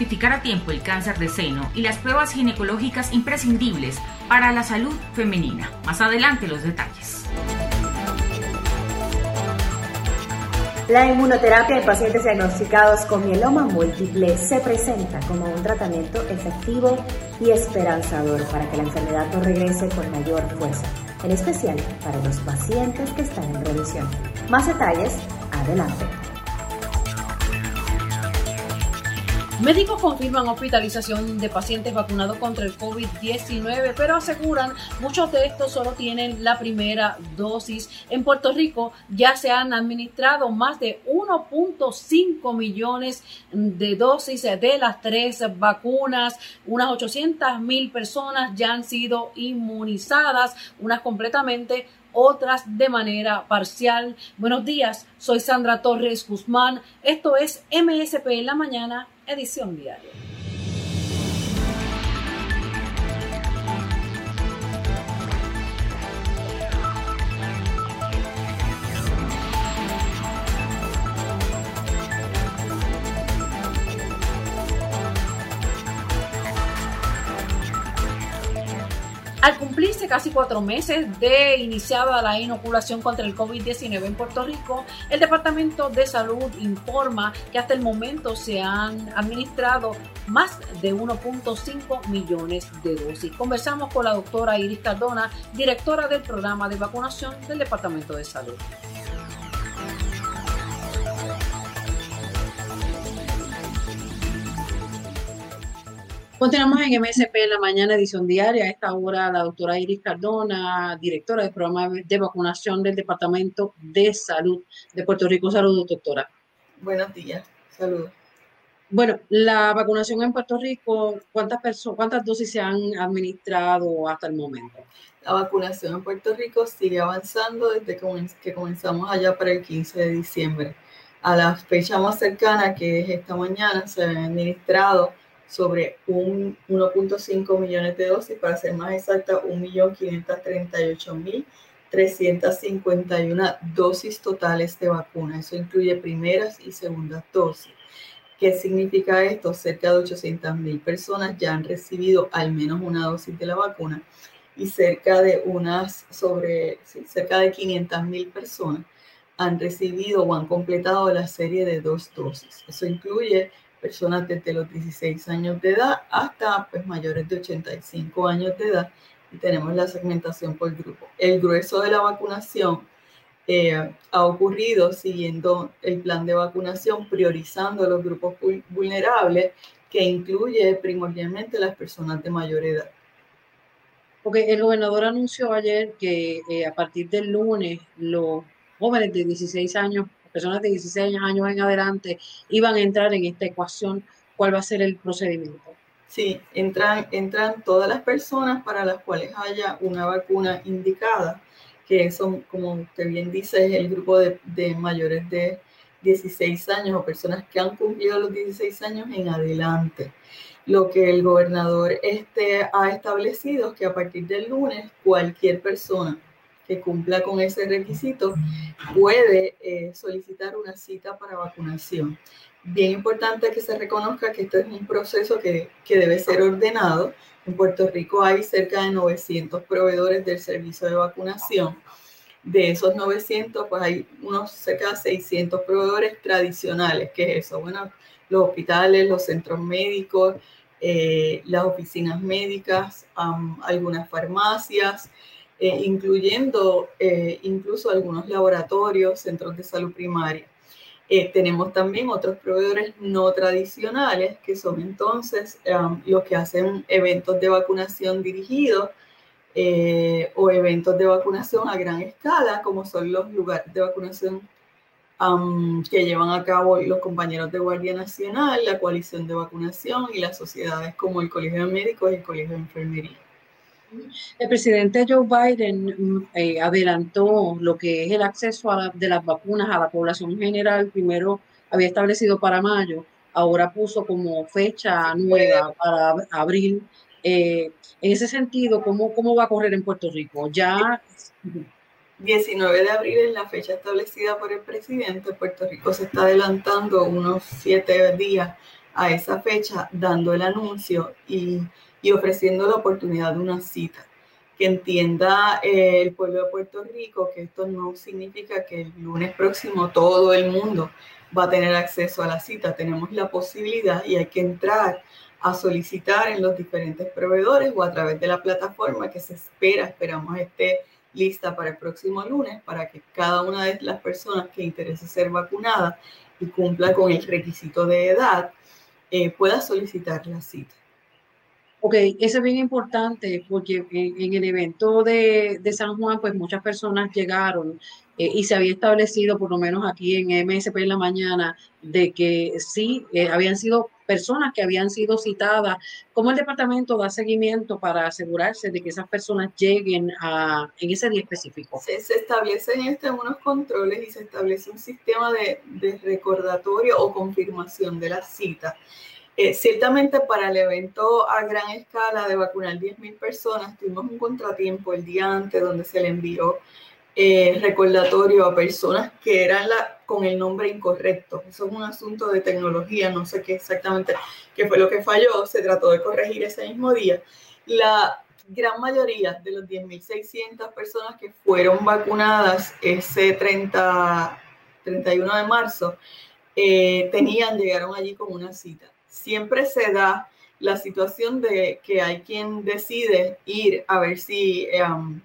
Identificar a tiempo el cáncer de seno y las pruebas ginecológicas imprescindibles para la salud femenina. Más adelante los detalles. La inmunoterapia en pacientes diagnosticados con mieloma múltiple se presenta como un tratamiento efectivo y esperanzador para que la enfermedad no regrese con mayor fuerza, en especial para los pacientes que están en remisión. Más detalles, adelante. Médicos confirman hospitalización de pacientes vacunados contra el COVID-19, pero aseguran muchos de estos solo tienen la primera dosis. En Puerto Rico ya se han administrado más de 1.5 millones de dosis de las tres vacunas. Unas 800 mil personas ya han sido inmunizadas, unas completamente otras de manera parcial. Buenos días, soy Sandra Torres Guzmán. Esto es MSP en la mañana edición diaria. Al cumplirse casi cuatro meses de iniciada la inoculación contra el COVID-19 en Puerto Rico, el Departamento de Salud informa que hasta el momento se han administrado más de 1.5 millones de dosis. Conversamos con la doctora Iris Cardona, directora del programa de vacunación del Departamento de Salud. Continuamos en MSP en la mañana, edición diaria. A esta hora, la doctora Iris Cardona, directora del programa de vacunación del Departamento de Salud de Puerto Rico. Saludos, doctora. Buenos días, saludos. Bueno, la vacunación en Puerto Rico, ¿cuántas, personas, ¿cuántas dosis se han administrado hasta el momento? La vacunación en Puerto Rico sigue avanzando desde que comenzamos allá para el 15 de diciembre. A la fecha más cercana, que es esta mañana, se han administrado sobre 1.5 millones de dosis, para ser más exacta, 1.538.351 dosis totales de vacuna. Eso incluye primeras y segundas dosis. ¿Qué significa esto? Cerca de 800.000 personas ya han recibido al menos una dosis de la vacuna y cerca de unas sobre cerca de 500.000 personas han recibido o han completado la serie de dos dosis. Eso incluye personas desde los 16 años de edad hasta pues, mayores de 85 años de edad y tenemos la segmentación por grupo. El grueso de la vacunación eh, ha ocurrido siguiendo el plan de vacunación, priorizando los grupos vulnerables, que incluye primordialmente las personas de mayor edad. Porque el gobernador anunció ayer que eh, a partir del lunes los jóvenes de 16 años personas de 16 años en adelante iban a entrar en esta ecuación, ¿cuál va a ser el procedimiento? Sí, entran, entran todas las personas para las cuales haya una vacuna indicada, que son, como usted bien dice, es el grupo de, de mayores de 16 años o personas que han cumplido los 16 años en adelante. Lo que el gobernador este ha establecido es que a partir del lunes cualquier persona que cumpla con ese requisito puede eh, solicitar una cita para vacunación. Bien importante que se reconozca que esto es un proceso que, que debe ser ordenado. En Puerto Rico hay cerca de 900 proveedores del servicio de vacunación. De esos 900, pues hay unos cerca de 600 proveedores tradicionales. ¿Qué es eso? Bueno, los hospitales, los centros médicos, eh, las oficinas médicas, algunas farmacias, eh, incluyendo eh, incluso algunos laboratorios, centros de salud primaria. Eh, tenemos también otros proveedores no tradicionales, que son entonces um, los que hacen eventos de vacunación dirigidos o eventos de vacunación a gran escala, como son los lugares de vacunación que llevan a cabo los compañeros de Guardia Nacional, la coalición de vacunación y las sociedades como el Colegio de Médicos y el Colegio de Enfermería. El presidente Joe Biden eh, adelantó lo que es el acceso a de las vacunas a la población general. Primero había establecido para mayo, ahora puso como fecha nueva para abril. Eh, en ese sentido, ¿cómo, ¿cómo va a correr en Puerto Rico? Ya 19 de abril es la fecha establecida por el presidente. Puerto Rico se está adelantando unos siete días a esa fecha, dando el anuncio y, y ofreciendo la oportunidad de una cita. Que entienda eh, el pueblo de Puerto Rico que esto no significa que el lunes próximo todo el mundo va a tener acceso a la cita. Tenemos la posibilidad y hay que entrar a solicitar en los diferentes proveedores o a través de la plataforma que se espera, esperamos esté lista para el próximo lunes para que cada una de las personas que interese ser vacunada y cumpla con el requisito de edad eh, pueda solicitar la cita. Ok, eso es bien importante porque en, el evento de, de, San Juan, pues muchas personas llegaron eh, y se había establecido, por lo menos aquí en MSP en la mañana, de que sí, eh, habían sido personas que habían sido citadas. ¿Cómo el departamento da seguimiento para asegurarse de que esas personas lleguen a, en ese día específico? Se, se establecen este, unos controles y se establece un sistema de, de recordatorio o confirmación de la cita. Eh, ciertamente para el evento a gran escala de vacunar 10.000 personas, tuvimos un contratiempo el día antes donde se le envió eh, recordatorio a personas que eran la, con el nombre incorrecto. Eso es un asunto de tecnología, no sé qué exactamente qué fue lo que falló, se trató de corregir ese mismo día. La gran mayoría de los 10.600 personas que fueron vacunadas ese 30, 31 de marzo eh, tenían, llegaron allí con una cita. Siempre se da la situación de que hay quien decide ir a ver si um,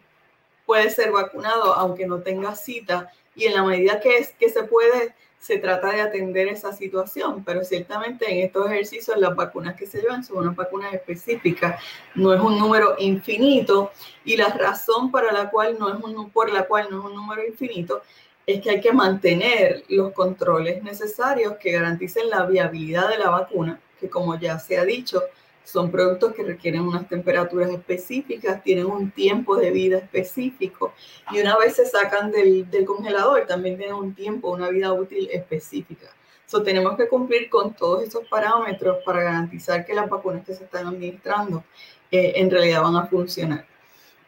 puede ser vacunado aunque no tenga cita. Y en la medida que, es, que se puede, se trata de atender esa situación, pero ciertamente en estos ejercicios las vacunas que se llevan son unas vacunas específicas, no es un número infinito. Y la razón para la cual no es un, por la cual no es un número infinito es que hay que mantener los controles necesarios que garanticen la viabilidad de la vacuna, que como ya se ha dicho, son productos que requieren unas temperaturas específicas, tienen un tiempo de vida específico y una vez se sacan del, congelador también tienen un tiempo, una vida útil específica. So, tenemos que cumplir con todos esos parámetros para garantizar que las vacunas que se están administrando eh, en realidad van a funcionar.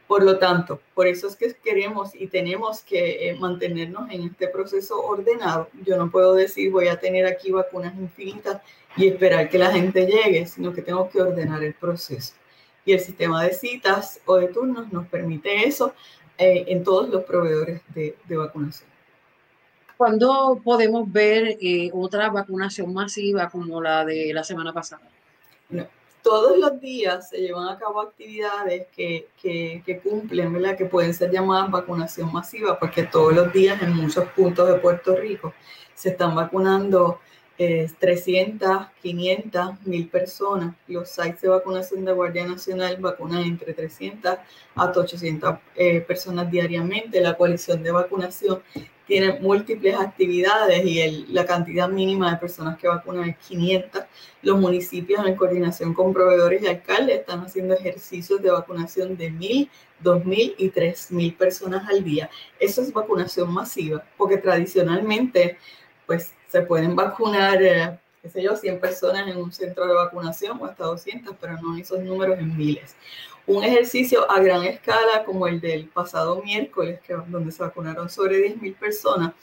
Por lo tanto, por eso es que queremos y tenemos que eh, mantenernos en este proceso ordenado. Yo no puedo decir voy a tener aquí vacunas infinitas y esperar que la gente llegue, sino que tengo que ordenar el proceso. Y el sistema de citas o de turnos nos permite eso eh, en todos los proveedores de, vacunación. ¿Cuándo podemos ver eh, otra vacunación masiva como la de la semana pasada? Todos los días se llevan a cabo actividades que, que, cumplen, ¿verdad? que pueden ser llamadas vacunación masiva, porque todos los días en muchos puntos de Puerto Rico se están vacunando 300, 500, 1000 personas. Los sites de vacunación de Guardia Nacional vacunan entre 300 hasta 800 eh, personas diariamente. La coalición de vacunación tiene múltiples actividades y la cantidad mínima de personas que vacunan es 500. Los municipios en coordinación con proveedores y alcaldes están haciendo ejercicios de vacunación de 1.000, 2.000 y 3.000 personas al día. Eso es vacunación masiva, porque tradicionalmente pues se pueden vacunar, eh, qué sé yo, 100 personas en un centro de vacunación o hasta 200, pero no esos números en miles. Un ejercicio a gran escala como el del pasado miércoles, que, donde se vacunaron sobre 10.000 personas,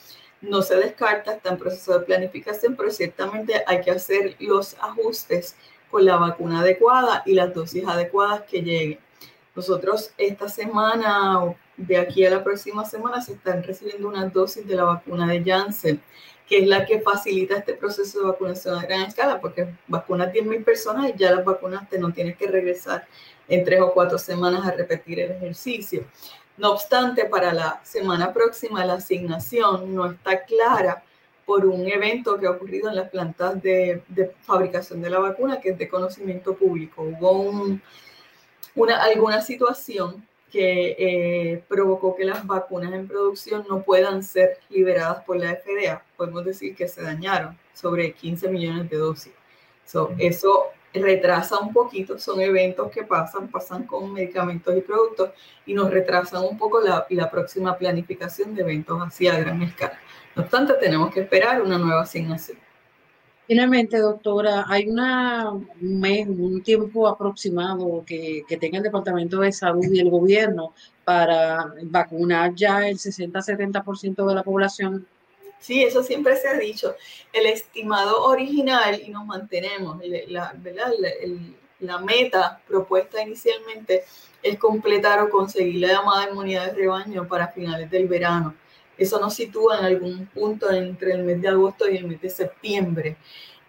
no se descarta, está en proceso de planificación, pero ciertamente hay que hacer los ajustes con la vacuna adecuada y las dosis adecuadas que lleguen. Nosotros esta semana, de aquí a la próxima semana, se están recibiendo unas dosis de la vacuna de Janssen que es la que facilita este proceso de vacunación a gran escala, porque vacunas 10.000 personas y ya las vacunaste, no tienes que regresar en tres o cuatro semanas a repetir el ejercicio. No obstante, para la semana próxima la asignación no está clara por un evento que ha ocurrido en las plantas de, fabricación de la vacuna, que es de conocimiento público. Hubo una, alguna situación que eh, provocó que las vacunas en producción no puedan ser liberadas por la FDA. Podemos decir que se dañaron sobre 15 millones de dosis. eso retrasa un poquito, son eventos que pasan, pasan con medicamentos y productos y nos retrasan un poco la, la próxima planificación de eventos así a gran escala. No obstante, tenemos que esperar una nueva asignación. Finalmente, doctora, ¿hay una, un, mes, un tiempo aproximado que, que, tenga el Departamento de Salud y el gobierno para vacunar ya el 60-70% de la población? Sí, eso siempre se ha dicho. El estimado original, y nos mantenemos, la, ¿verdad? la meta propuesta inicialmente es completar o conseguir la llamada inmunidad de rebaño para finales del verano. Eso nos sitúa en algún punto entre el mes de agosto y el mes de septiembre.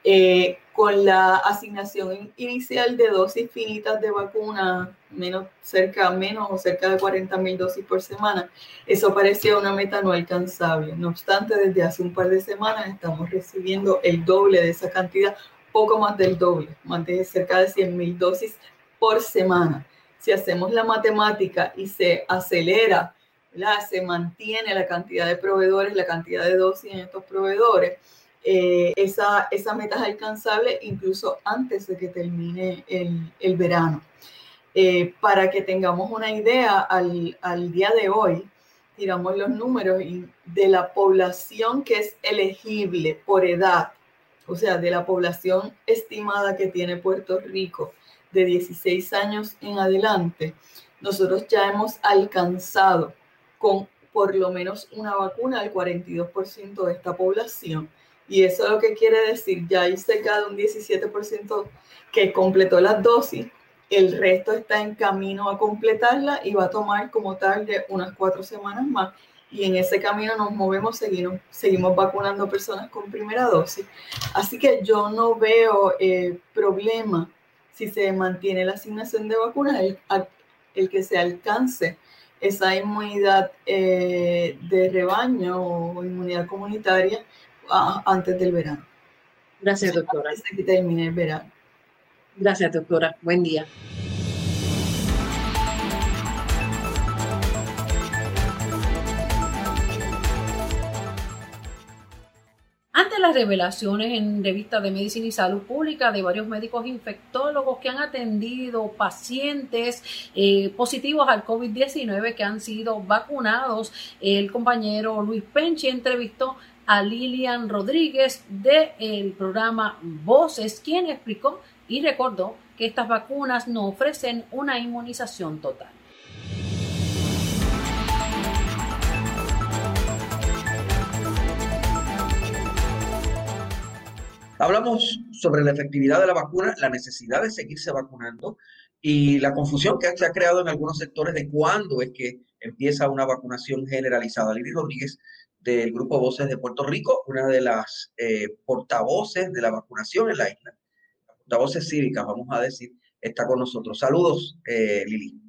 Eh, con la asignación inicial de dosis finitas de vacuna, menos, cerca, menos o cerca de 40 mil dosis por semana, eso parecía una meta no alcanzable. No obstante, desde hace un par de semanas estamos recibiendo el doble de esa cantidad, poco más del doble, más de cerca de 100 mil dosis por semana. Si hacemos la matemática y se acelera se mantiene la cantidad de proveedores, la cantidad de dosis en estos proveedores, eh, esa, esa meta es alcanzable incluso antes de que termine el, el verano. Eh, para que tengamos una idea, al, al, día de hoy, tiramos los números de la población que es elegible por edad, o sea, de la población estimada que tiene Puerto Rico de 16 años en adelante, nosotros ya hemos alcanzado con por lo menos una vacuna al 42% de esta población. Y eso lo que quiere decir, ya hay cerca de un 17% que completó las dosis, el resto está en camino a completarla y va a tomar como tal de unas cuatro semanas más. Y en ese camino nos movemos, seguimos, seguimos vacunando personas con primera dosis. Así que yo no veo eh, problema si se mantiene la asignación de vacunas, el, el que se alcance esa inmunidad eh, de rebaño o inmunidad comunitaria antes del verano. Gracias, doctora. Antes que termine el verano. Gracias, doctora. Buen día. Ante las revelaciones en revistas de medicina y salud pública de varios médicos infectólogos que han atendido pacientes eh, positivos al COVID-19 que han sido vacunados, el compañero Luis Penchi entrevistó a Lilian Rodríguez del programa Voces, quien explicó y recordó que estas vacunas no ofrecen una inmunización total. Hablamos sobre la efectividad de la vacuna, la necesidad de seguirse vacunando y la confusión que se ha creado en algunos sectores de cuándo es que empieza una vacunación generalizada. Lili Rodríguez del Grupo Voces de Puerto Rico, una de las eh, portavoces de la vacunación en la isla, portavoces cívicas, vamos a decir, está con nosotros. Saludos, eh, Lili.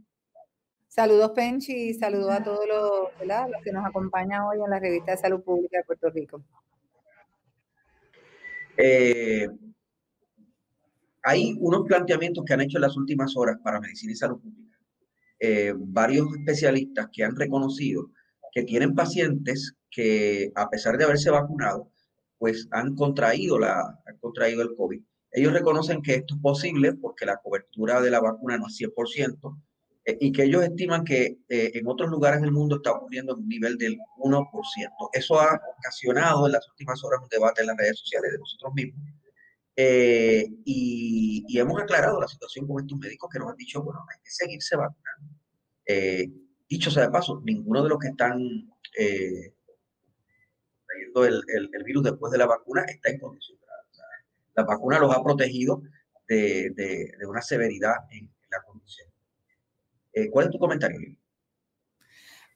Saludos, Penchi, y saludos a todos los, los que nos acompañan hoy en la revista de Salud Pública de Puerto Rico. Eh, hay unos planteamientos que han hecho en las últimas horas para medicina y salud pública. Eh, varios especialistas que han reconocido que tienen pacientes que, a pesar de haberse vacunado, pues han contraído, la, han contraído el COVID. Ellos reconocen que esto es posible porque la cobertura de la vacuna no es 100%, eh, y que ellos estiman que eh, en otros lugares del mundo está ocurriendo en un nivel del 1%. Eso ha ocasionado en las últimas horas un debate en las redes sociales de nosotros mismos. Eh, y, hemos aclarado la situación con estos médicos que nos han dicho, bueno, hay que seguirse vacunando. dicho sea de paso, ninguno de los que están trayendo el, el, virus después de la vacuna está en condición la vacuna los ha protegido de, de, de una severidad en. Eh, ¿Cuál es tu comentario?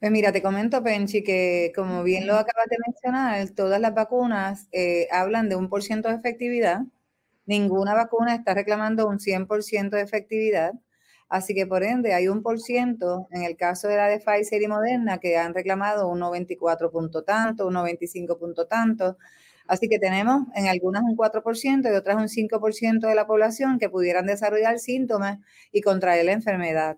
Pues mira, te comento, Penchi, que como bien lo acabas de mencionar, todas las vacunas eh, hablan de un por ciento de efectividad. Ninguna vacuna está reclamando un 100% de efectividad. Así que por ende hay un por ciento en el caso de la de Pfizer y Moderna que han reclamado un 94 punto tanto, un 95 punto tanto. Así que tenemos en algunas un 4% y otras un 5% de la población que pudieran desarrollar síntomas y contraer la enfermedad.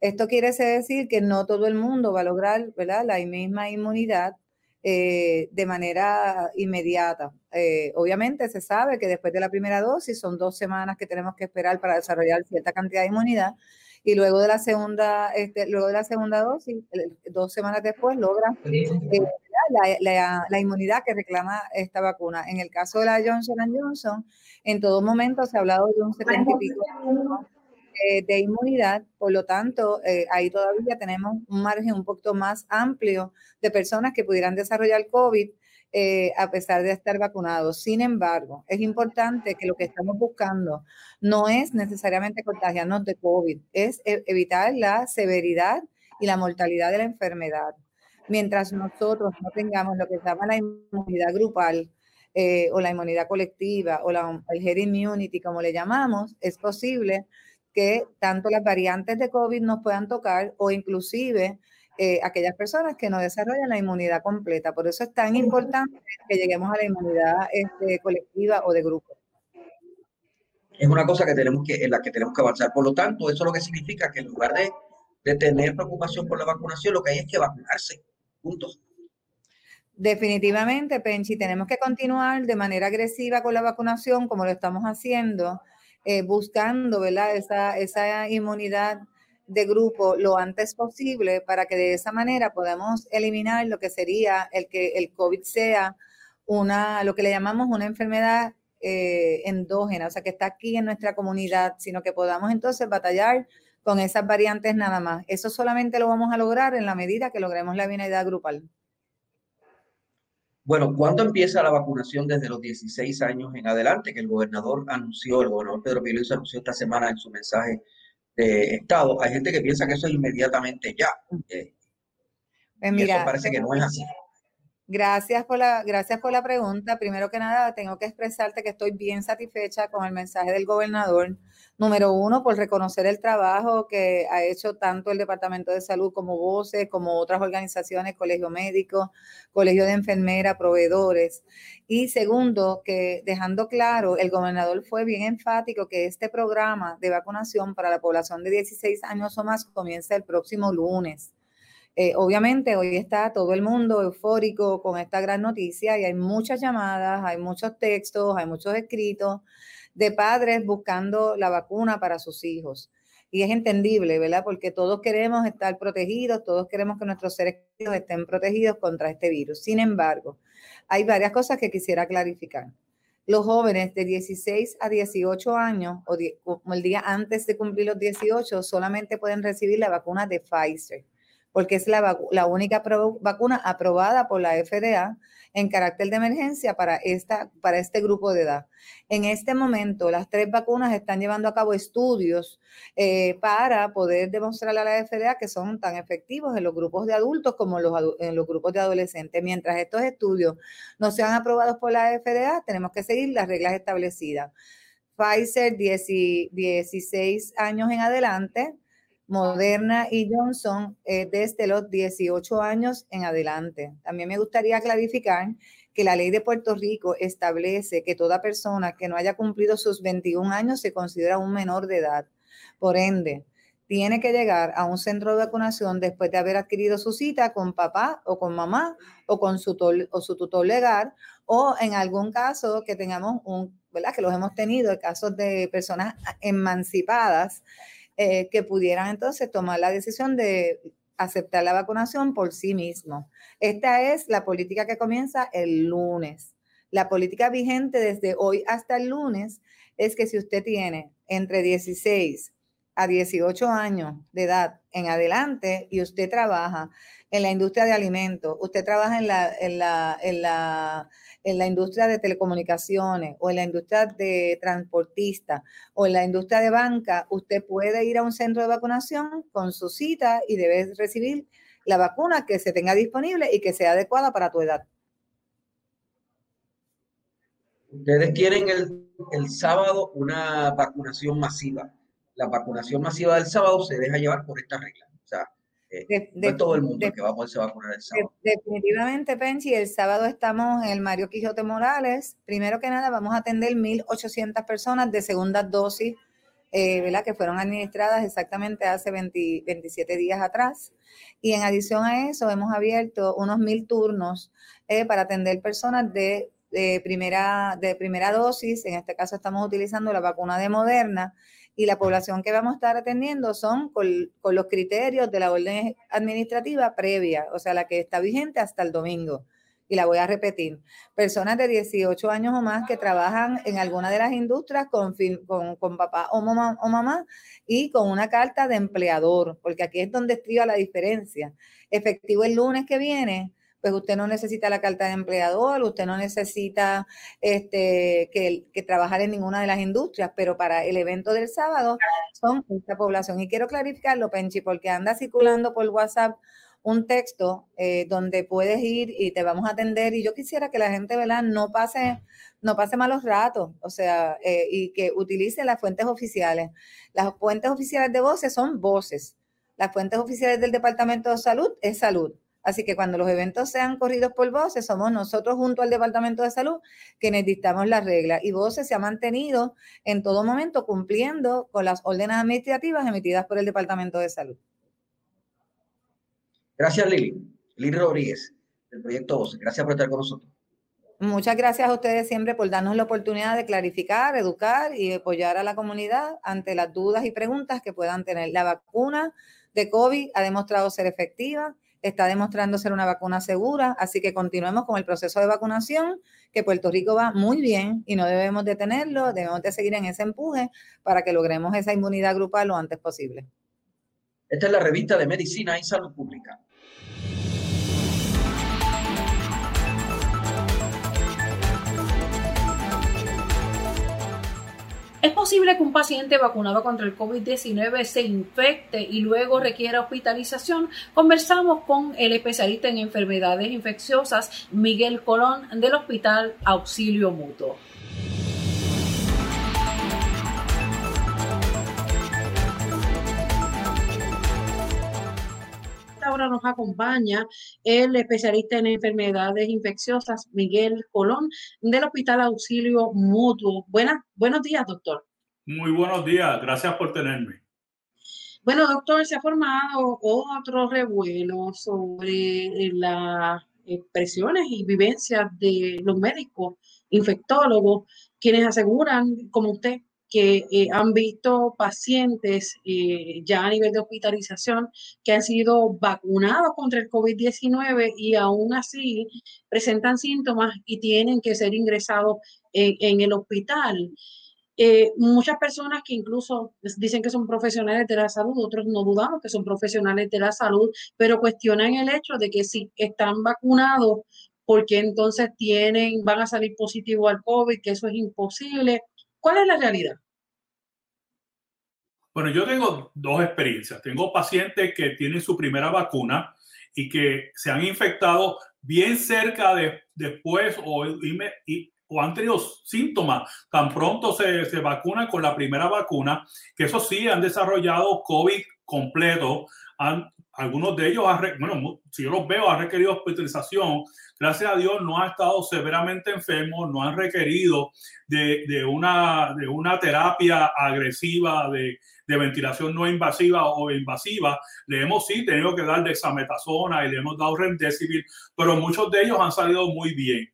Esto quiere decir que no todo el mundo va a lograr ¿verdad? la misma inmunidad eh, de manera inmediata. Eh, obviamente se sabe que después de la primera dosis son dos semanas que tenemos que esperar para desarrollar cierta cantidad de inmunidad y luego de la segunda, este, luego de la segunda dosis, dos semanas después logra eh, la, la, inmunidad que reclama esta vacuna. En el caso de la Johnson Johnson, en todo momento se ha hablado de un 70 y pico de inmunidad, por lo tanto, eh, ahí todavía tenemos un margen un poquito más amplio de personas que pudieran desarrollar COVID eh, a pesar de estar vacunados. Sin embargo, es importante que lo que estamos buscando no es necesariamente contagiarnos de COVID, es e, evitar la severidad y la mortalidad de la enfermedad. Mientras nosotros no tengamos lo que se llama la inmunidad grupal, eh, o la inmunidad colectiva o la, el herd immunity, como le llamamos, es posible que tanto las variantes de COVID nos puedan tocar o inclusive eh, aquellas personas que no desarrollan la inmunidad completa. Por eso es tan importante que lleguemos a la inmunidad este, colectiva o de grupo. Es una cosa que tenemos que, en la que tenemos que avanzar. Por lo tanto, eso lo que significa que en lugar de, de tener preocupación por la vacunación, lo que hay es que vacunarse. Puntos. Definitivamente, Penchi, tenemos que continuar de manera agresiva con la vacunación como lo estamos haciendo eh, buscando ¿verdad? Esa, esa inmunidad de grupo lo antes posible para que de esa manera podamos eliminar lo que sería el que el COVID sea una, lo que le llamamos una enfermedad eh, endógena, o sea, que está aquí en nuestra comunidad, sino que podamos entonces batallar con esas variantes nada más. Eso solamente lo vamos a lograr en la medida que logremos la inmunidad grupal. Bueno, ¿cuándo empieza la vacunación desde los 16 años en adelante? Que el gobernador anunció, el gobernador Pedro Pérez anunció esta semana en su mensaje de Estado. Hay gente que piensa que eso es inmediatamente ya. Eh, pues y eso parece que no es así. Gracias por, la, gracias por la pregunta. Primero que nada, tengo que expresarte que estoy bien satisfecha con el mensaje del gobernador. Número uno, por reconocer el trabajo que ha hecho tanto el Departamento de Salud como VOCES, como otras organizaciones, Colegio Médico, Colegio de Enfermeras, proveedores. Y segundo, que dejando claro, el gobernador fue bien enfático que este programa de vacunación para la población de 16 años o más comienza el próximo lunes. Eh, obviamente hoy está todo el mundo eufórico con esta gran noticia y hay muchas llamadas, hay muchos textos, hay muchos escritos de padres buscando la vacuna para sus hijos. Y es entendible, ¿verdad? Porque todos queremos estar protegidos, todos queremos que nuestros seres estén protegidos contra este virus. Sin embargo, hay varias cosas que quisiera clarificar. Los jóvenes de 16 a 18 años o, el día antes de cumplir los 18 solamente pueden recibir la vacuna de Pfizer porque es la, única vacuna aprobada por la FDA en carácter de emergencia para, esta, para este grupo de edad. En este momento, las tres vacunas están llevando a cabo estudios eh, para poder demostrarle a la FDA que son tan efectivos en los grupos de adultos como en los grupos de adolescentes. Mientras estos estudios no sean aprobados por la FDA, tenemos que seguir las reglas establecidas. Pfizer, 16 años en adelante, Moderna y Johnson eh, desde los 18 años en adelante. También me gustaría clarificar que la ley de Puerto Rico establece que toda persona que no haya cumplido sus 21 años se considera un menor de edad. Por ende, tiene que llegar a un centro de vacunación después de haber adquirido su cita con papá o con mamá o con su, o su tutor legal o en algún caso que tengamos un, ¿verdad? Que los hemos tenido, casos de personas emancipadas eh, que pudieran entonces tomar la decisión de aceptar la vacunación por sí mismo. Esta es la política que comienza el lunes. La política vigente desde hoy hasta el lunes es que si usted tiene entre 16 a 18 años de edad en adelante y usted trabaja en la industria de alimentos, usted trabaja en la, en la, en la en la industria de telecomunicaciones o en la industria de transportista o en la industria de banca, usted puede ir a un centro de vacunación con su cita y debe recibir la vacuna que se tenga disponible y que sea adecuada para tu edad. Ustedes quieren el, el sábado una vacunación masiva. La vacunación masiva del sábado se deja llevar por esta regla. O sea, eh, de, todo el mundo que va a poderse vacunar el sábado. definitivamente, Penchi, el sábado estamos en el Mario Quijote Morales. Primero que nada, vamos a atender 1.800 personas de segunda dosis eh, ¿verdad? que fueron administradas exactamente hace 27 días atrás. Y en adición a eso, hemos abierto unos mil turnos eh, para atender personas de, primera, de primera dosis. En este caso estamos utilizando la vacuna de Moderna y la población que vamos a estar atendiendo son con, los criterios de la orden administrativa previa, o sea, la que está vigente hasta el domingo y la voy a repetir, personas de 18 años o más que trabajan en alguna de las industrias con, con, papá o mamá, o mamá y con una carta de empleador, porque aquí es donde estriba la diferencia. Efectivo el lunes que viene, pues usted no necesita la carta de empleador, usted no necesita este, que, que, trabajar en ninguna de las industrias, pero para el evento del sábado son esta población. Y quiero clarificarlo, Penchi, porque anda circulando por WhatsApp un texto eh, donde puedes ir y te vamos a atender. Y yo quisiera que la gente, ¿verdad? No pase, no pase malos ratos, o sea, eh, y que utilice las fuentes oficiales. Las fuentes oficiales de voces son voces. Las fuentes oficiales del Departamento de Salud es salud. Así que cuando los eventos sean corridos por voces, somos nosotros junto al Departamento de Salud quienes dictamos las reglas. Y voces se ha mantenido en todo momento cumpliendo con las órdenes administrativas emitidas por el Departamento de Salud. Gracias, Lili. Lili Rodríguez, del Proyecto Voces. Gracias por estar con nosotros. Muchas gracias a ustedes siempre por darnos la oportunidad de clarificar, educar y apoyar a la comunidad ante las dudas y preguntas que puedan tener. La vacuna de COVID ha demostrado ser efectiva, está demostrando ser una vacuna segura, así que continuemos con el proceso de vacunación, que Puerto Rico va muy bien y no debemos detenerlo, debemos de seguir en ese empuje para que logremos esa inmunidad grupal lo antes posible. Esta es la revista de Medicina y Salud Pública. ¿Es posible que un paciente vacunado contra el COVID-19 se infecte y luego requiera hospitalización? Conversamos con el especialista en enfermedades infecciosas, Miguel Colón, del Hospital Auxilio Mutuo. Ahora nos acompaña el especialista en enfermedades infecciosas, Miguel Colón, del Hospital Auxilio Mutuo. Buenas, buenos días, doctor. Muy buenos días, gracias por tenerme. Bueno, doctor, se ha formado otro revuelo sobre las expresiones y vivencias de los médicos infectólogos, quienes aseguran, como usted, que eh, han visto pacientes eh, ya a nivel de hospitalización que han sido vacunados contra el COVID-19 y aún así presentan síntomas y tienen que ser ingresados en, el hospital. Eh, muchas personas que incluso dicen que son profesionales de la salud, otros no dudamos que son profesionales de la salud, pero cuestionan el hecho de que si están vacunados, porque entonces tienen, van a salir positivos al COVID, que eso es imposible ¿Cuál es la realidad? Bueno, yo tengo dos experiencias. Tengo pacientes que tienen su primera vacuna y que se han infectado bien cerca de después o, o han tenido síntomas tan pronto se, se vacunan con la primera vacuna, que eso sí han desarrollado COVID completo. Han, algunos de ellos, bueno, si yo los veo, han requerido hospitalización gracias a Dios no ha estado severamente enfermo, no han requerido de, una, de una terapia agresiva de, ventilación no invasiva o invasiva. Le hemos sí tenido que dar dexametasona y le hemos dado remdesivir, pero muchos de ellos han salido muy bien.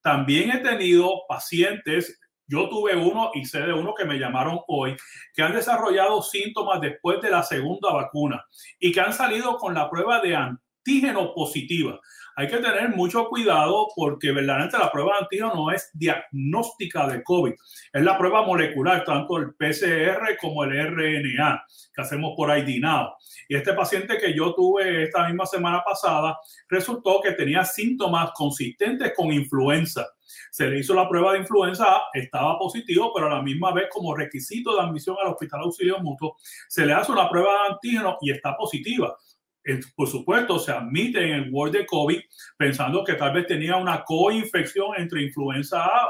También he tenido pacientes yo tuve uno y sé de uno que me llamaron hoy, que han desarrollado síntomas después de la segunda vacuna y que han salido con la prueba de antígeno positiva hay que tener mucho cuidado porque verdaderamente la prueba de antígeno no es diagnóstica de COVID, es la prueba molecular, tanto el PCR como el RNA que hacemos por ID Now. Y este paciente que yo tuve esta misma semana pasada resultó que tenía síntomas consistentes con influenza. Se le hizo la prueba de influenza, estaba positivo, pero a la misma vez como requisito de admisión al hospital auxilio mutuo, se le hace una prueba de antígeno y está positiva por supuesto, se admite en el Word de COVID pensando que tal vez tenía una coinfección entre influenza A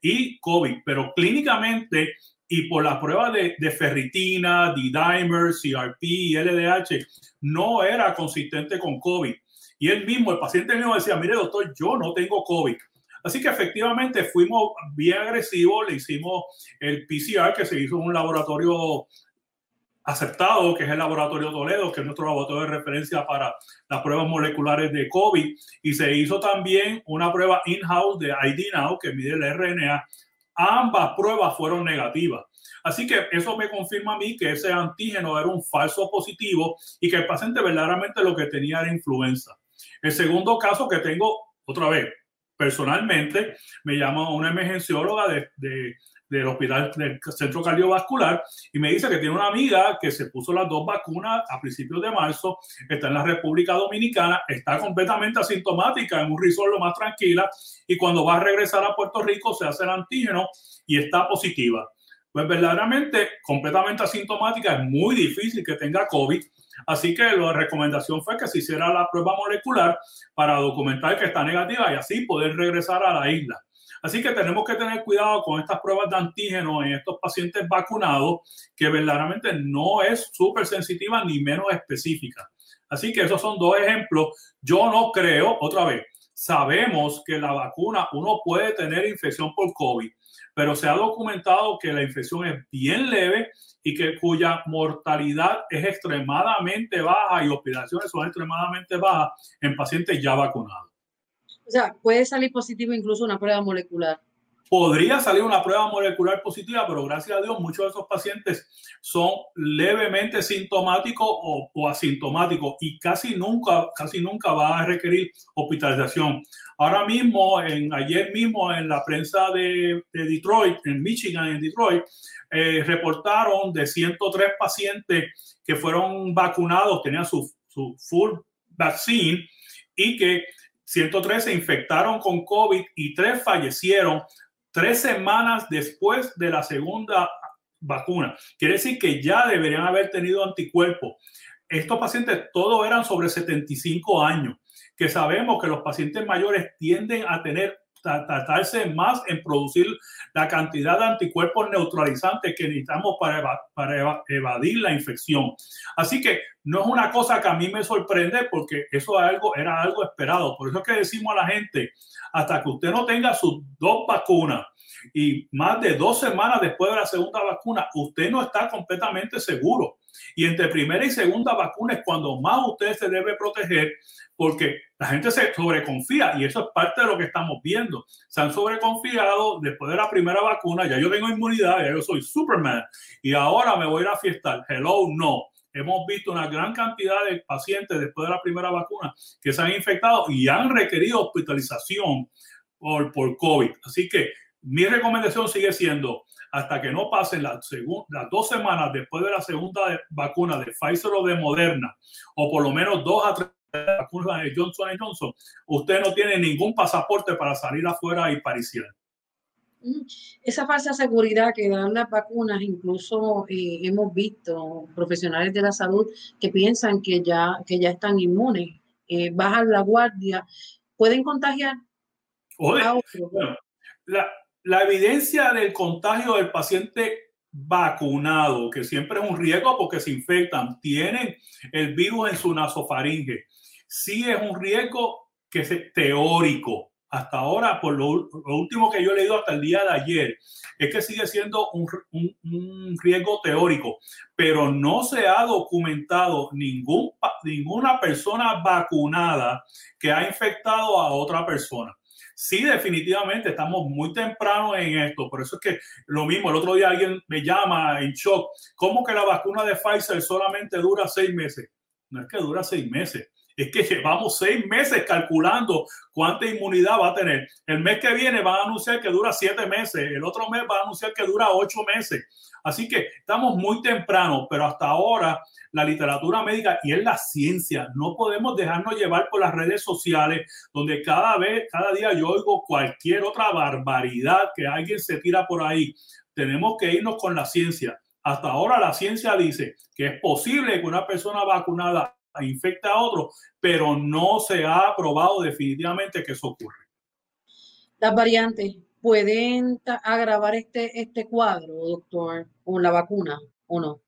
y COVID, pero clínicamente y por la prueba de, de ferritina, D-dimer, CRP y LDH, no era consistente con COVID. Y él mismo, el paciente mismo decía, mire doctor, yo no tengo COVID. Así que efectivamente fuimos bien agresivos, le hicimos el PCR que se hizo en un laboratorio aceptado, que es el Laboratorio Toledo, que es nuestro laboratorio de referencia para las pruebas moleculares de COVID, y se hizo también una prueba in-house de ID Now, que mide el RNA. Ambas pruebas fueron negativas. Así que eso me confirma a mí que ese antígeno era un falso positivo y que el paciente verdaderamente lo que tenía era influenza. El segundo caso que tengo, otra vez, personalmente, me llama una emergencióloga de, de del hospital del centro cardiovascular y me dice que tiene una amiga que se puso las dos vacunas a principios de marzo, está en la República Dominicana, está completamente asintomática en un resort lo más tranquila y cuando va a regresar a Puerto Rico se hace el antígeno y está positiva. Pues verdaderamente completamente asintomática, es muy difícil que tenga COVID. Así que la recomendación fue que se hiciera la prueba molecular para documentar que está negativa y así poder regresar a la isla. Así que tenemos que tener cuidado con estas pruebas de antígenos en estos pacientes vacunados, que verdaderamente no es súper sensitiva ni menos específica. Así que esos son dos ejemplos. Yo no creo, otra vez, sabemos que la vacuna, uno puede tener infección por COVID, pero se ha documentado que la infección es bien leve y que cuya mortalidad es extremadamente baja y hospitalizaciones son extremadamente bajas en pacientes ya vacunados. O sea, puede salir positivo incluso una prueba molecular. Podría salir una prueba molecular positiva, pero gracias a Dios muchos de esos pacientes son levemente sintomáticos o, asintomáticos y casi nunca, casi nunca va a requerir hospitalización. Ahora mismo, ayer mismo en la prensa de, Detroit, en Michigan, en Detroit, eh, reportaron de 103 pacientes que fueron vacunados, tenían su, su full vaccine y que 103 se infectaron con COVID y 3 fallecieron tres semanas después de la segunda vacuna. Quiere decir que ya deberían haber tenido anticuerpos. Estos pacientes todos eran sobre 75 años, que sabemos que los pacientes mayores tienden a tener tratarse más en producir la cantidad de anticuerpos neutralizantes que necesitamos para, evadir la infección. Así que no es una cosa que a mí me sorprende porque eso era algo esperado. Por eso es que decimos a la gente, hasta que usted no tenga sus dos vacunas y más de dos semanas después de la segunda vacuna, usted no está completamente seguro. Y entre primera y segunda vacuna es cuando más usted se debe proteger porque la gente se sobreconfía y eso es parte de lo que estamos viendo. Se han sobreconfiado después de la primera vacuna, ya yo tengo inmunidad, ya yo soy Superman y ahora me voy a ir a fiestar. Hello, no. Hemos visto una gran cantidad de pacientes después de la primera vacuna que se han infectado y han requerido hospitalización por, por COVID. Así que mi recomendación sigue siendo, hasta que no pasen las, las dos semanas después de la segunda vacuna de Pfizer o de Moderna, o por lo menos dos a tres vacunas de Johnson Johnson, usted no tiene ningún pasaporte para salir afuera y pariciar. Mm, esa falsa seguridad que dan las vacunas, incluso eh, hemos visto profesionales de la salud que piensan que ya, que ya están inmunes, eh, bajan la guardia, pueden contagiar la, la evidencia del contagio del paciente vacunado, que siempre es un riesgo porque se infectan, tienen el virus en su nasofaringe sí es un riesgo que es teórico. Hasta ahora, por lo, último que yo he leído hasta el día de ayer, es que sigue siendo un, un, riesgo teórico, pero no se ha documentado ningún, ninguna persona vacunada que ha infectado a otra persona. Sí, definitivamente estamos muy temprano en esto. Por eso es que lo mismo, el otro día alguien me llama en shock. ¿Cómo que la vacuna de Pfizer solamente dura seis meses? No es que dura seis meses es que llevamos seis meses calculando cuánta inmunidad va a tener. El mes que viene va a anunciar que dura siete meses, el otro mes va a anunciar que dura ocho meses. Así que estamos muy temprano, pero hasta ahora la literatura médica y es la ciencia. No podemos dejarnos llevar por las redes sociales, donde cada vez, cada día yo oigo cualquier otra barbaridad que alguien se tira por ahí. Tenemos que irnos con la ciencia. Hasta ahora la ciencia dice que es posible que una persona vacunada infecta a otro, pero no se ha probado definitivamente que eso ocurre. Las variantes pueden agravar este, este cuadro, doctor, con la vacuna o no?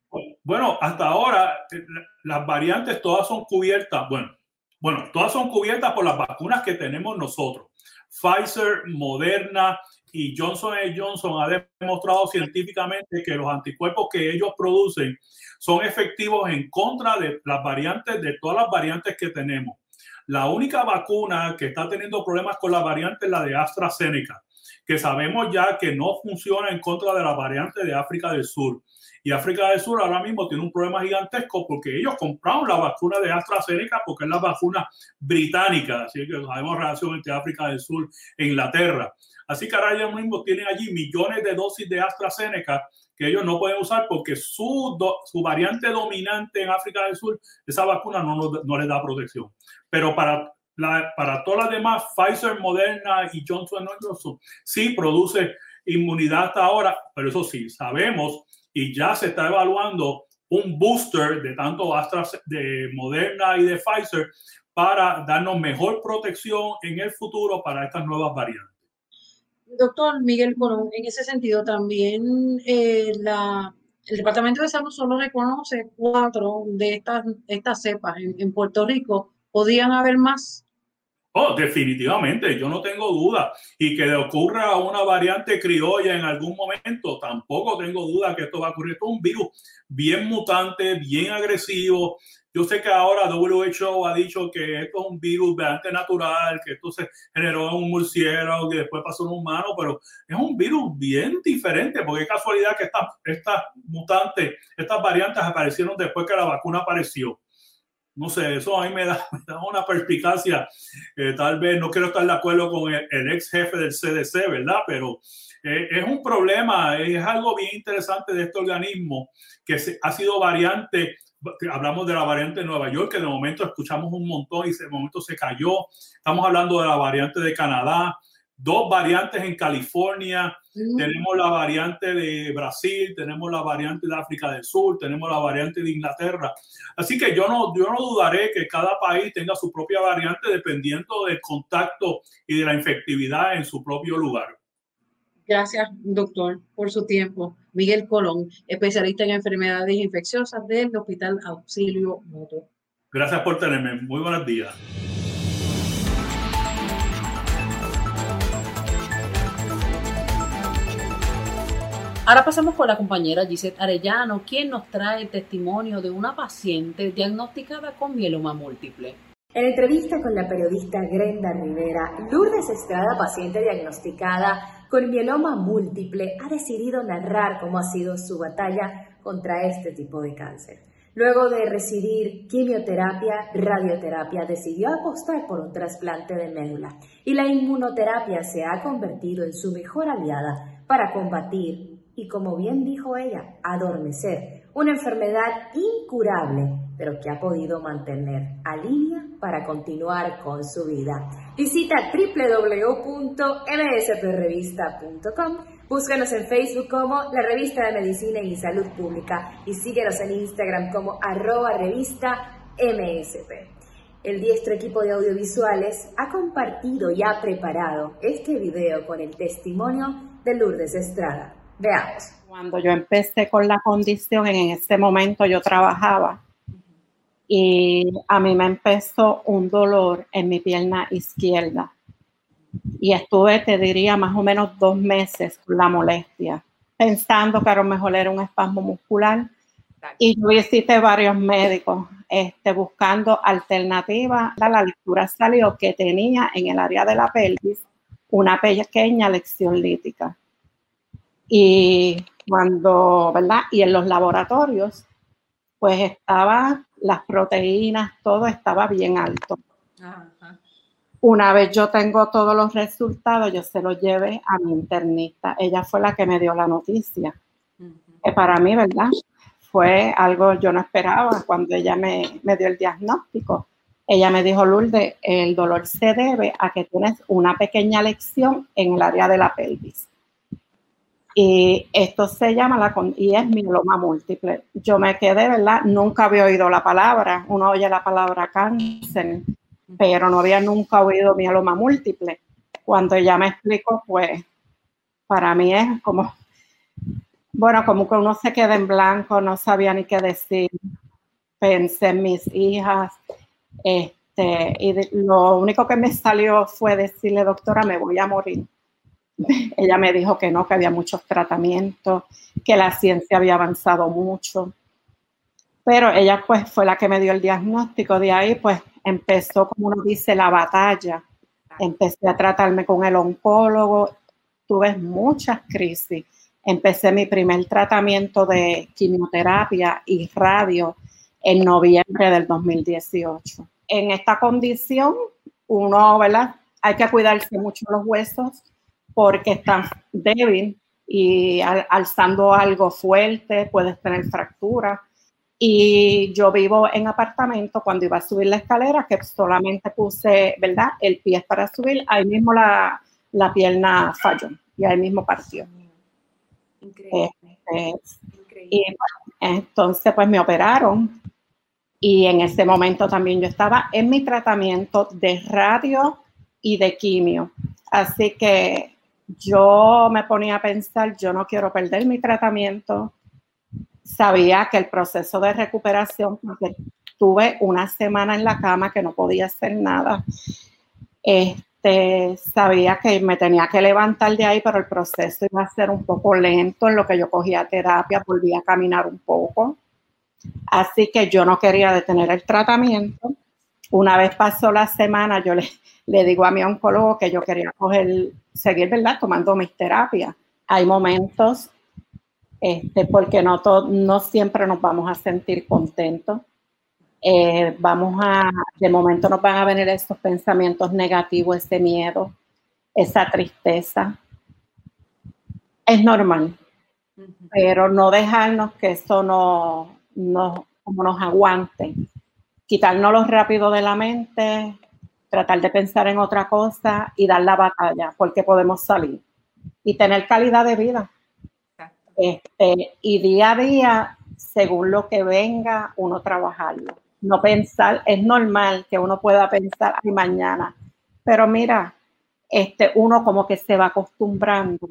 Bueno, hasta ahora eh, las variantes todas son cubiertas, bueno, bueno, todas son cubiertas por las vacunas que tenemos nosotros. Pfizer, Moderna y Johnson Johnson ha demostrado científicamente que los anticuerpos que ellos producen son efectivos en contra de las variantes, de todas las variantes que tenemos. La única vacuna que está teniendo problemas con la variante es la de AstraZeneca, que sabemos ya que no funciona en contra de la variante de África del Sur. Y África del Sur ahora mismo tiene un problema gigantesco porque ellos compraron la vacuna de AstraZeneca porque es la vacuna británica. Así que sabemos relación entre África del Sur e Inglaterra. Así que ahora ellos mismos tienen allí millones de dosis de AstraZeneca que ellos no pueden usar porque su, su variante dominante en África del Sur, esa vacuna no, no, les da protección. Pero para, la, para todas las demás, Pfizer, Moderna y Johnson Johnson sí produce inmunidad hasta ahora, pero eso sí, sabemos y ya se está evaluando un booster de tanto Astra, de Moderna y de Pfizer para darnos mejor protección en el futuro para estas nuevas variantes. Doctor Miguel Colón, en ese sentido también eh, la, el Departamento de Salud solo reconoce cuatro de estas, estas cepas en, en Puerto Rico. ¿Podrían haber más? Oh, definitivamente, yo no tengo duda. Y que le ocurra una variante criolla en algún momento, tampoco tengo duda que esto va a ocurrir. Esto es un virus bien mutante, bien agresivo. Yo sé que ahora WHO ha dicho que esto es un virus bastante natural, que esto se generó en un murciélago y después pasó en un humano, pero es un virus bien diferente, porque es casualidad que estas esta mutantes, estas variantes aparecieron después que la vacuna apareció no sé, eso a mí me da, una perspicacia. Eh, tal vez no quiero estar de acuerdo con el, ex jefe del CDC, ¿verdad? Pero eh, es un problema, es algo bien interesante de este organismo que ha sido variante. Hablamos de la variante de Nueva York, que de momento escuchamos un montón y de momento se cayó. Estamos hablando de la variante de Canadá, dos variantes en California, mm. tenemos la variante de Brasil, tenemos la variante de África del Sur, tenemos la variante de Inglaterra. Así que yo no, yo no dudaré que cada país tenga su propia variante dependiendo del contacto y de la infectividad en su propio lugar. Gracias, doctor, por su tiempo. Miguel Colón, especialista en enfermedades infecciosas del Hospital Auxilio Mutuo. Gracias por tenerme. Muy buenos días. Ahora pasamos con la compañera Gisette Arellano, quien nos trae el testimonio de una paciente diagnosticada con mieloma múltiple. En entrevista con la periodista Grenda Rivera, Lourdes Estrada, paciente diagnosticada con mieloma múltiple, ha decidido narrar cómo ha sido su batalla contra este tipo de cáncer. Luego de recibir quimioterapia, radioterapia, decidió apostar por un trasplante de médula y la inmunoterapia se ha convertido en su mejor aliada para combatir y, como bien dijo ella, adormecer, una enfermedad incurable, pero que ha podido mantener a línea para continuar con su vida. Visita www.msprevista.com, búscanos en Facebook como la Revista de Medicina y Salud Pública y síguenos en Instagram como arroba revista MSP. El diestro equipo de audiovisuales ha compartido y ha preparado este video con el testimonio de Lourdes Estrada. Veamos. Cuando yo empecé con la condición, en ese momento yo trabajaba y a mí me empezó un dolor en mi pierna izquierda. Y estuve, te diría, más o menos dos meses con la molestia, pensando que a lo mejor era un espasmo muscular. Y yo visité varios médicos este, buscando alternativas. La lectura salió que tenía en el área de la pelvis una pequeña lección lítica. Y cuando, ¿verdad? Y en los laboratorios, pues estaba las proteínas, todo estaba bien alto. Una vez yo tengo todos los resultados, yo se los llevé a mi internista. Ella fue la que me dio la noticia. Que para mí, ¿verdad? Fue algo yo no esperaba cuando ella me, me dio el diagnóstico. Ella me dijo, Lourdes, el dolor se debe a que tienes una pequeña lección en el área de la pelvis. Y esto se llama la y es mieloma múltiple. Yo me quedé, ¿verdad? Nunca había oído la palabra. Uno oye la palabra cáncer, pero no había nunca oído mieloma múltiple. Cuando ella me explicó, pues para mí es como, bueno, como que uno se queda en blanco, no sabía ni qué decir. Pensé en mis hijas, Este, y lo único que me salió fue decirle, doctora, me voy a morir. Ella me dijo que no, que había muchos tratamientos, que la ciencia había avanzado mucho. Pero ella pues fue la que me dio el diagnóstico. De ahí pues empezó, como uno dice, la batalla. Empecé a tratarme con el oncólogo. Tuve muchas crisis. Empecé mi primer tratamiento de quimioterapia y radio en noviembre del 2018. En esta condición, uno, ¿verdad? Hay que cuidarse mucho los huesos porque están débil y alzando algo fuerte puedes tener fractura. Y yo vivo en apartamento, cuando iba a subir la escalera, que solamente puse, ¿verdad? El pie para subir, ahí mismo la, la pierna falló y ahí mismo partió. Increíble. Este, y entonces, pues me operaron y en ese momento también yo estaba en mi tratamiento de radio y de quimio. Así que yo me ponía a pensar, yo no quiero perder mi tratamiento. Sabía que el proceso de recuperación, porque tuve una semana en la cama que no podía hacer nada. Este, sabía que me tenía que levantar de ahí, pero el proceso iba a ser un poco lento en lo que yo cogía terapia, volvía a caminar un poco. Así que yo no quería detener el tratamiento. Una vez pasó la semana, yo le, le digo a mi oncólogo que yo quería coger, seguir, ¿verdad? Tomando mis terapias. Hay momentos, este, porque no, no siempre nos vamos a sentir contentos. Eh, vamos a, de momento nos van a venir estos pensamientos negativos, ese miedo, esa tristeza. Es normal, pero no dejarnos que eso no, no, como nos aguante. Quitarnos rápido de la mente, tratar de pensar en otra cosa y dar la batalla, porque podemos salir y tener calidad de vida. Este, y día a día, según lo que venga, uno trabajarlo. No pensar, es normal que uno pueda pensar, ay, mañana, pero mira, este, uno como que se va acostumbrando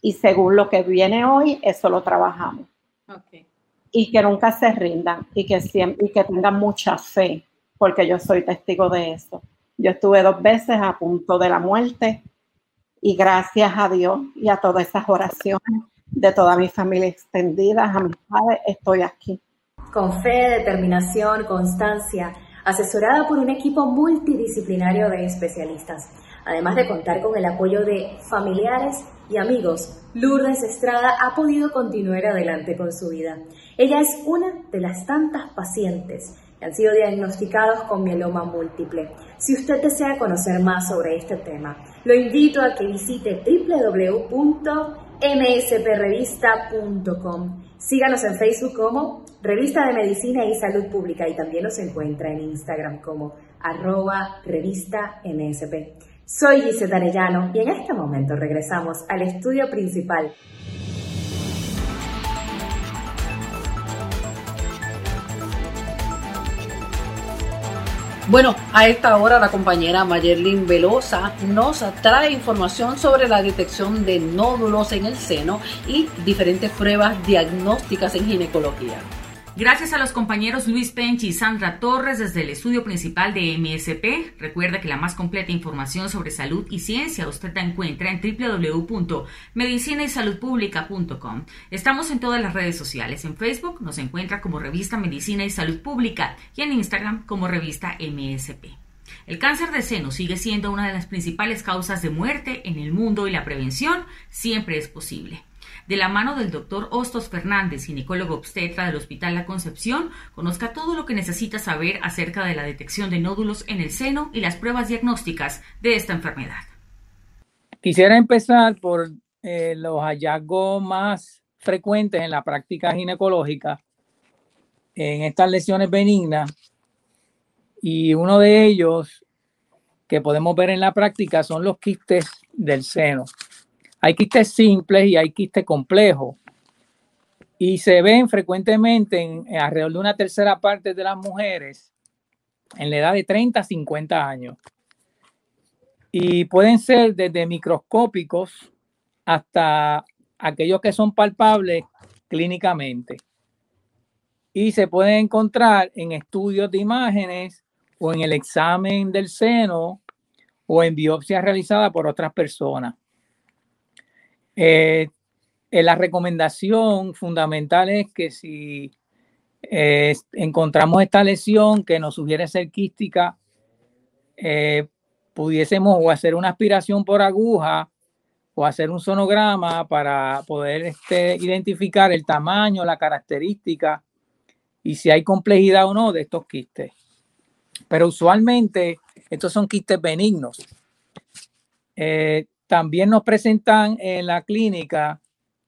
y según lo que viene hoy, eso lo trabajamos. Okay y que nunca se rindan y que, siempre, y que tengan mucha fe, porque yo soy testigo de eso. Yo estuve dos veces a punto de la muerte y gracias a Dios y a todas esas oraciones de toda mi familia extendida, a mis padres, estoy aquí. Con fe, determinación, constancia, asesorada por un equipo multidisciplinario de especialistas, además de contar con el apoyo de familiares y amigos, Lourdes Estrada ha podido continuar adelante con su vida. Ella es una de las tantas pacientes han sido diagnosticados con mieloma múltiple. Si usted desea conocer más sobre este tema, lo invito a que visite www.msprevista.com. Síganos en Facebook como Revista de Medicina y Salud Pública y también nos encuentra en Instagram como arroba revista MSP. Soy Gisette Arellano y en este momento regresamos al estudio principal. Bueno, a esta hora la compañera Mayerlin Velosa nos trae información sobre la detección de nódulos en el seno y diferentes pruebas diagnósticas en ginecología. Gracias a los compañeros Luis Penchi y Sandra Torres desde el estudio principal de MSP. Recuerda que la más completa información sobre salud y ciencia usted la encuentra en www.medicinaysaludpublica.com. Estamos en todas las redes sociales. En Facebook nos encuentra como revista Medicina y Salud Pública y en Instagram como revista MSP. El cáncer de seno sigue siendo una de las principales causas de muerte en el mundo y la prevención siempre es posible. De la mano del doctor Hostos Fernández, ginecólogo obstetra del Hospital La Concepción, conozca todo lo que necesita saber acerca de la detección de nódulos en el seno y las pruebas diagnósticas de esta enfermedad. Quisiera empezar por eh, los hallazgos más frecuentes en la práctica ginecológica en estas lesiones benignas y uno de ellos que podemos ver en la práctica son los quistes del seno. Hay quistes simples y hay quistes complejos. Y se ven frecuentemente en, alrededor de una tercera parte de las mujeres en la edad de 30 a 50 años. Y pueden ser desde microscópicos hasta aquellos que son palpables clínicamente. Y se pueden encontrar en estudios de imágenes o en el examen del seno o en biopsia realizada por otras personas. Eh, la recomendación fundamental es que si eh, encontramos esta lesión que nos sugiere ser quística, eh, pudiésemos o hacer una aspiración por aguja o hacer un sonograma para poder este, identificar el tamaño, la característica y si hay complejidad o no de estos quistes. Pero usualmente estos son quistes benignos. Eh, también nos presentan en la clínica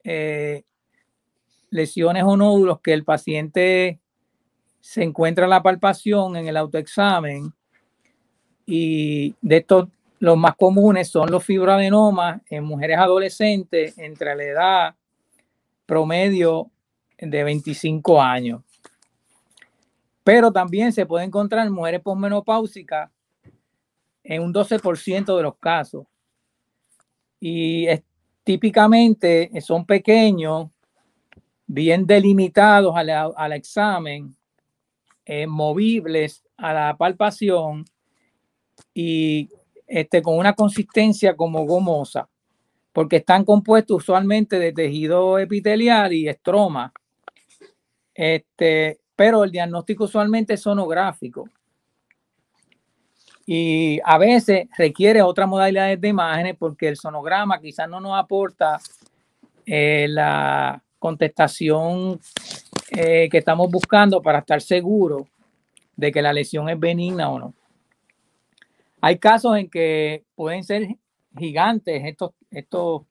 eh, lesiones o nódulos que el paciente se encuentra la palpación en el autoexamen y de estos los más comunes son los fibroadenomas en mujeres adolescentes entre la edad promedio de 25 años. Pero también se puede encontrar en mujeres posmenopáusicas en un 12% de los casos. Y típicamente son pequeños, bien delimitados al, examen, eh, movibles a la palpación y este, con una consistencia como gomosa, porque están compuestos usualmente de tejido epitelial y estroma. Este, pero el diagnóstico usualmente es sonográfico. Y a veces requiere otras modalidades de imágenes porque el sonograma quizás no nos aporta eh, la contestación eh, que estamos buscando para estar seguros de que la lesión es benigna o no. Hay casos en que pueden ser gigantes estos, estos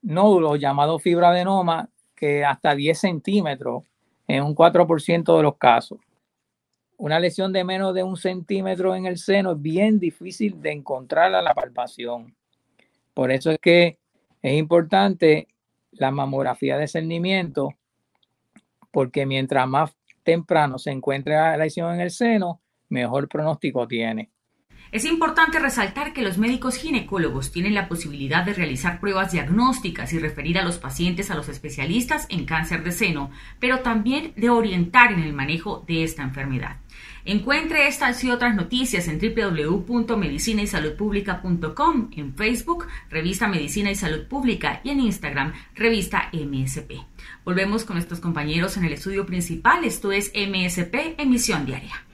nódulos llamados fibroadenoma que hasta 10 centímetros en un 4% de los casos. Una lesión de menos de un centímetro en el seno es bien difícil de encontrar a la palpación. Por eso es que es importante la mamografía de cernimiento, porque mientras más temprano se encuentre la lesión en el seno, mejor pronóstico tiene. Es importante resaltar que los médicos ginecólogos tienen la posibilidad de realizar pruebas diagnósticas y referir a los pacientes a los especialistas en cáncer de seno, pero también de orientar en el manejo de esta enfermedad. Encuentre estas y otras noticias en www.medicinaysaludpublica.com, en Facebook, Revista Medicina y Salud Pública y en Instagram, Revista MSP. Volvemos con nuestros compañeros en el estudio principal, esto es MSP, emisión diaria.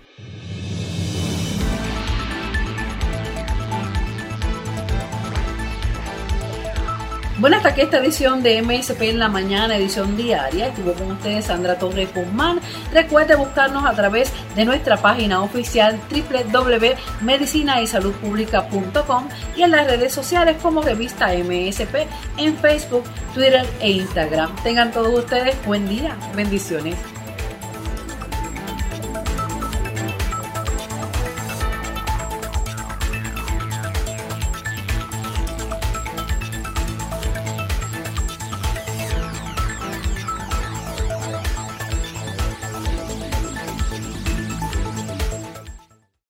Bueno, hasta aquí esta edición de MSP en la mañana, edición diaria. Estuvo con ustedes Sandra Torres Guzmán. Recuerde buscarnos a través de nuestra página oficial www.medicinaysaludpublica.com y en las redes sociales como revista MSP en Facebook, Twitter e Instagram. Tengan todos ustedes buen día. Bendiciones.